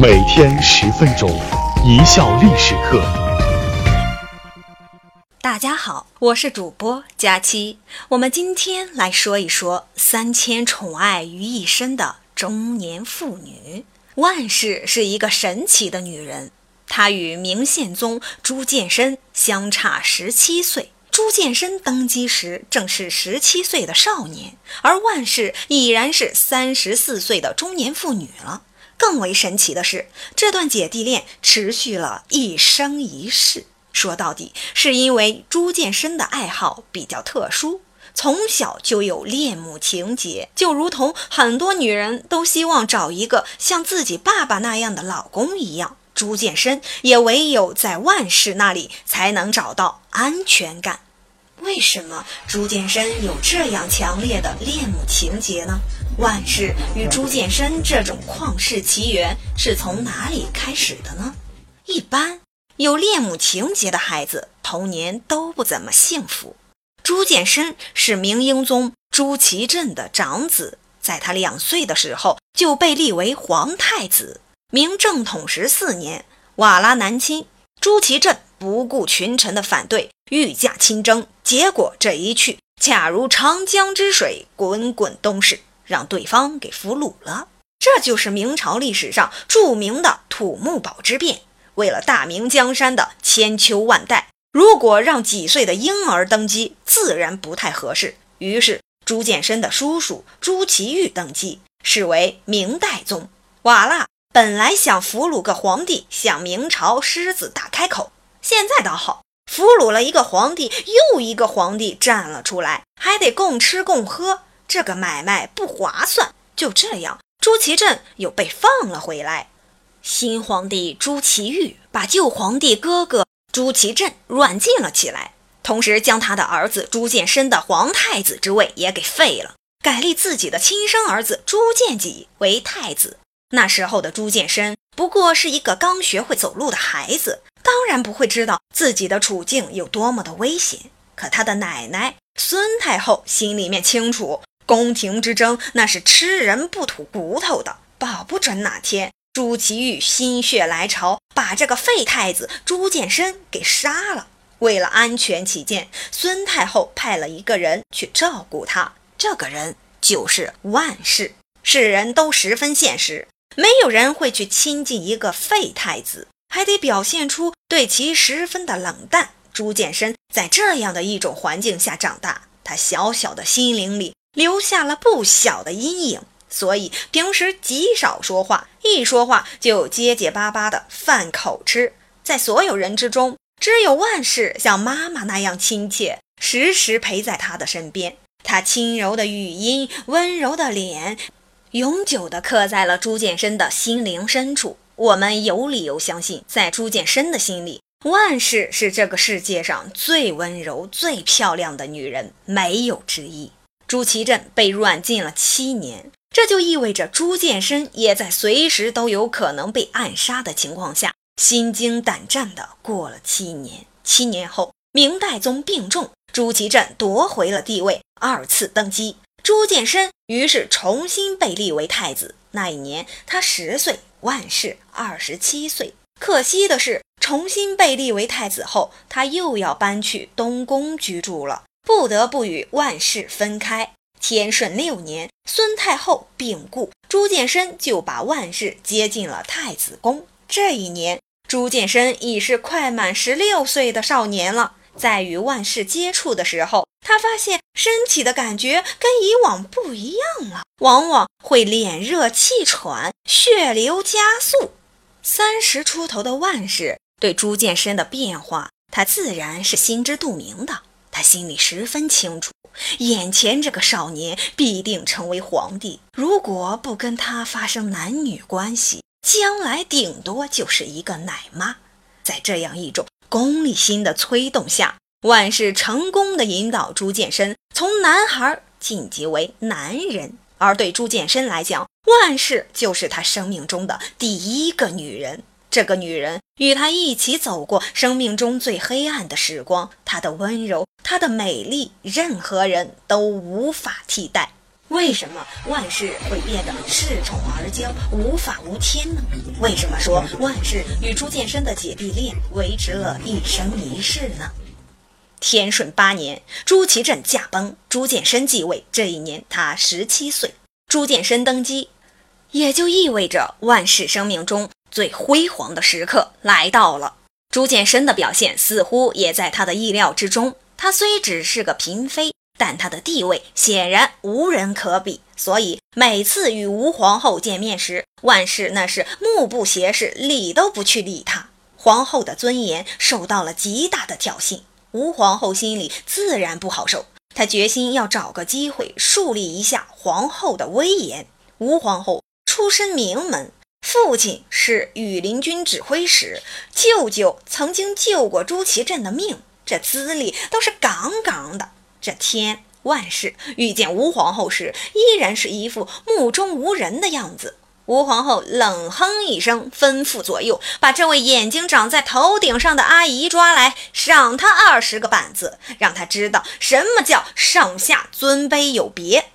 每天十分钟，一笑历史课。大家好，我是主播佳期。我们今天来说一说三千宠爱于一身的中年妇女万氏是一个神奇的女人。她与明宪宗朱见深相差十七岁。朱见深登基时正是十七岁的少年，而万氏已然是三十四岁的中年妇女了。更为神奇的是，这段姐弟恋持续了一生一世。说到底，是因为朱见深的爱好比较特殊，从小就有恋母情节，就如同很多女人都希望找一个像自己爸爸那样的老公一样，朱见深也唯有在万氏那里才能找到安全感。为什么朱见深有这样强烈的恋母情节呢？万氏与朱见深这种旷世奇缘是从哪里开始的呢？一般有恋母情节的孩子童年都不怎么幸福。朱见深是明英宗朱祁镇的长子，在他两岁的时候就被立为皇太子。明正统十四年，瓦剌南侵，朱祁镇不顾群臣的反对。御驾亲征，结果这一去，恰如长江之水滚滚东逝，让对方给俘虏了。这就是明朝历史上著名的土木堡之变。为了大明江山的千秋万代，如果让几岁的婴儿登基，自然不太合适。于是朱见深的叔叔朱祁钰登基，是为明代宗。瓦剌本来想俘虏个皇帝，向明朝狮子大开口，现在倒好。俘虏了一个皇帝，又一个皇帝站了出来，还得共吃共喝，这个买卖不划算。就这样，朱祁镇又被放了回来。新皇帝朱祁钰把旧皇帝哥哥朱祁镇软禁了起来，同时将他的儿子朱见深的皇太子之位也给废了，改立自己的亲生儿子朱见济为太子。那时候的朱见深不过是一个刚学会走路的孩子。当然不会知道自己的处境有多么的危险，可他的奶奶孙太后心里面清楚，宫廷之争那是吃人不吐骨头的，保不准哪天朱祁钰心血来潮把这个废太子朱见深给杀了。为了安全起见，孙太后派了一个人去照顾他，这个人就是万氏。世人都十分现实，没有人会去亲近一个废太子。还得表现出对其十分的冷淡。朱见深在这样的一种环境下长大，他小小的心灵里留下了不小的阴影，所以平时极少说话，一说话就结结巴巴的犯口吃。在所有人之中，只有万氏像妈妈那样亲切，时时陪在他的身边。他轻柔的语音，温柔的脸，永久的刻在了朱见深的心灵深处。我们有理由相信，在朱见深的心里，万氏是这个世界上最温柔、最漂亮的女人，没有之一。朱祁镇被软禁了七年，这就意味着朱见深也在随时都有可能被暗杀的情况下，心惊胆战地过了七年。七年后，明代宗病重，朱祁镇夺回了帝位，二次登基，朱见深于是重新被立为太子。那一年，他十岁。万氏二十七岁，可惜的是，重新被立为太子后，他又要搬去东宫居住了，不得不与万氏分开。天顺六年，孙太后病故，朱见深就把万氏接进了太子宫。这一年，朱见深已是快满十六岁的少年了。在与万氏接触的时候，他发现身体的感觉跟以往不一样了，往往会脸热、气喘、血流加速。三十出头的万氏对朱见深的变化，他自然是心知肚明的。他心里十分清楚，眼前这个少年必定成为皇帝。如果不跟他发生男女关系，将来顶多就是一个奶妈。在这样一种。功利心的催动下，万氏成功的引导朱见深从男孩晋级为男人。而对朱见深来讲，万氏就是他生命中的第一个女人。这个女人与他一起走过生命中最黑暗的时光，她的温柔，她的美丽，任何人都无法替代。为什么万氏会变得恃宠而骄、无法无天呢？为什么说万氏与朱见深的姐弟恋维持了一生一世呢？天顺八年，朱祁镇驾崩，朱见深继位。这一年他十七岁。朱见深登基，也就意味着万氏生命中最辉煌的时刻来到了。朱见深的表现似乎也在他的意料之中。他虽只是个嫔妃。但他的地位显然无人可比，所以每次与吴皇后见面时，万氏那是目不斜视，理都不去理他。皇后的尊严受到了极大的挑衅，吴皇后心里自然不好受。她决心要找个机会树立一下皇后的威严。吴皇后出身名门，父亲是羽林军指挥使，舅舅曾经救过朱祁镇的命，这资历都是杠杠的。这天，万氏遇见吴皇后时，依然是一副目中无人的样子。吴皇后冷哼一声，吩咐左右把这位眼睛长在头顶上的阿姨抓来，赏她二十个板子，让她知道什么叫上下尊卑有别。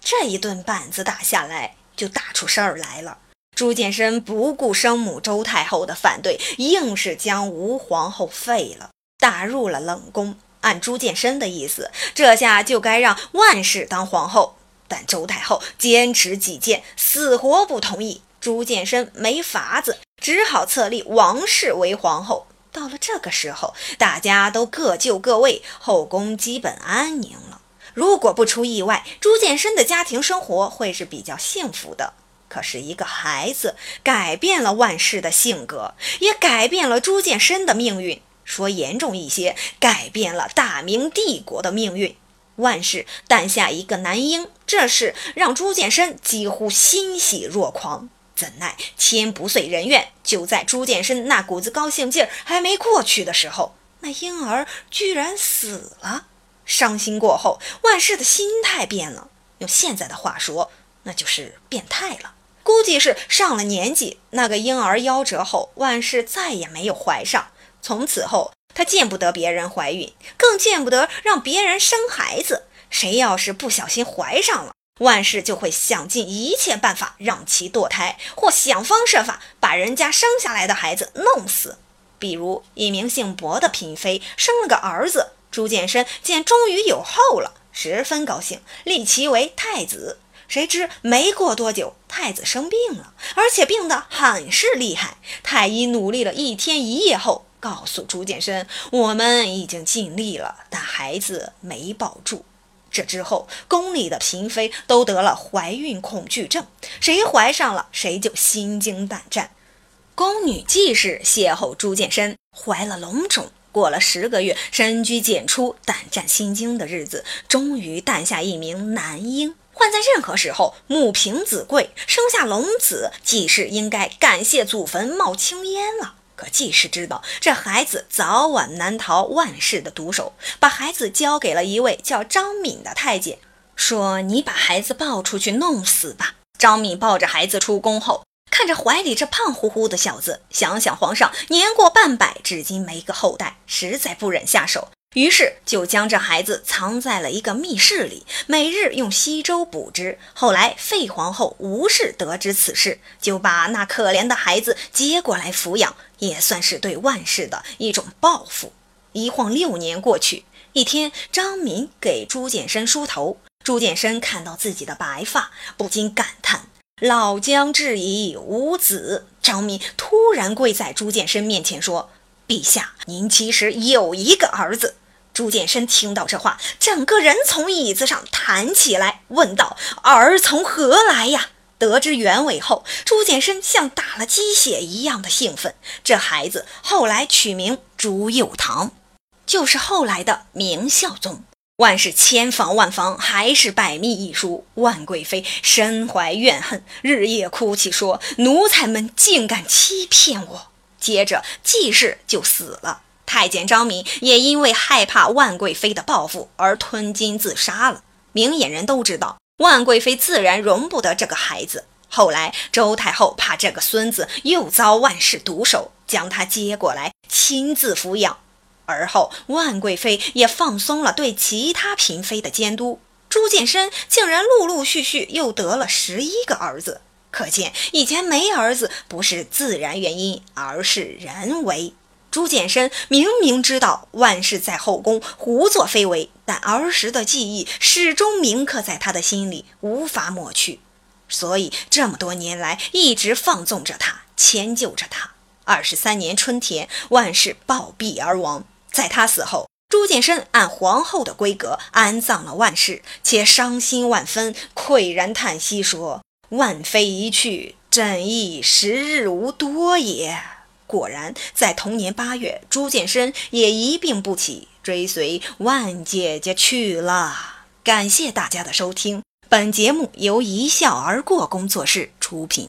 这一顿板子打下来，就打出事儿来了。朱见深不顾生母周太后的反对，硬是将吴皇后废了，打入了冷宫。按朱见深的意思，这下就该让万氏当皇后，但周太后坚持己见，死活不同意。朱见深没法子，只好册立王氏为皇后。到了这个时候，大家都各就各位，后宫基本安宁了。如果不出意外，朱见深的家庭生活会是比较幸福的。可是，一个孩子改变了万氏的性格，也改变了朱见深的命运。说严重一些，改变了大明帝国的命运。万氏诞下一个男婴，这事让朱见深几乎欣喜若狂。怎奈天不遂人愿，就在朱见深那股子高兴劲儿还没过去的时候，那婴儿居然死了。伤心过后，万氏的心态变了，用现在的话说，那就是变态了。估计是上了年纪，那个婴儿夭折后，万氏再也没有怀上。从此后，她见不得别人怀孕，更见不得让别人生孩子。谁要是不小心怀上了，万氏就会想尽一切办法让其堕胎，或想方设法把人家生下来的孩子弄死。比如，一名姓薄的嫔妃生了个儿子，朱见深见终于有后了，十分高兴，立其为太子。谁知没过多久，太子生病了，而且病得很是厉害。太医努力了一天一夜后。告诉朱见深，我们已经尽力了，但孩子没保住。这之后，宫里的嫔妃都得了怀孕恐惧症，谁怀上了，谁就心惊胆战。宫女季氏邂逅朱见深，怀了龙种。过了十个月，深居简出、胆战心惊的日子，终于诞下一名男婴。换在任何时候，母凭子贵，生下龙子，季氏应该感谢祖坟冒青烟了。可季氏知道，这孩子早晚难逃万世的毒手，把孩子交给了一位叫张敏的太监，说：“你把孩子抱出去弄死吧。”张敏抱着孩子出宫后，看着怀里这胖乎乎的小子，想想皇上年过半百，至今没个后代，实在不忍下手。于是就将这孩子藏在了一个密室里，每日用稀粥补之。后来废皇后吴氏得知此事，就把那可怜的孩子接过来抚养，也算是对万氏的一种报复。一晃六年过去，一天，张敏给朱见深梳头，朱见深看到自己的白发，不禁感叹：“老将至矣，无子。”张敏突然跪在朱见深面前说：“陛下，您其实有一个儿子。”朱见深听到这话，整个人从椅子上弹起来，问道：“儿从何来呀？”得知原委后，朱见深像打了鸡血一样的兴奋。这孩子后来取名朱佑樘，就是后来的明孝宗。万事千防万防，还是百密一疏。万贵妃身怀怨恨，日夜哭泣说：“奴才们竟敢欺骗我！”接着季氏就死了。太监张敏也因为害怕万贵妃的报复而吞金自杀了。明眼人都知道，万贵妃自然容不得这个孩子。后来周太后怕这个孙子又遭万氏毒手，将他接过来亲自抚养。而后万贵妃也放松了对其他嫔妃的监督。朱见深竟然陆陆续续又得了十一个儿子。可见以前没儿子不是自然原因，而是人为。朱见深明明知道万氏在后宫胡作非为，但儿时的记忆始终铭刻在他的心里，无法抹去。所以这么多年来一直放纵着他，迁就着他。二十三年春天，万氏暴毙而亡。在他死后，朱见深按皇后的规格安葬了万氏，且伤心万分，喟然叹息说。万妃一去，朕亦时日无多也。果然，在同年八月，朱见深也一病不起，追随万姐姐去了。感谢大家的收听，本节目由一笑而过工作室出品。